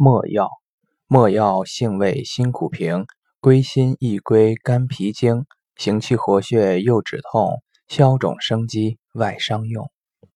莫药。莫药性味辛苦平，归心益归肝脾经，行气活血，又止痛，消肿生肌，外伤用。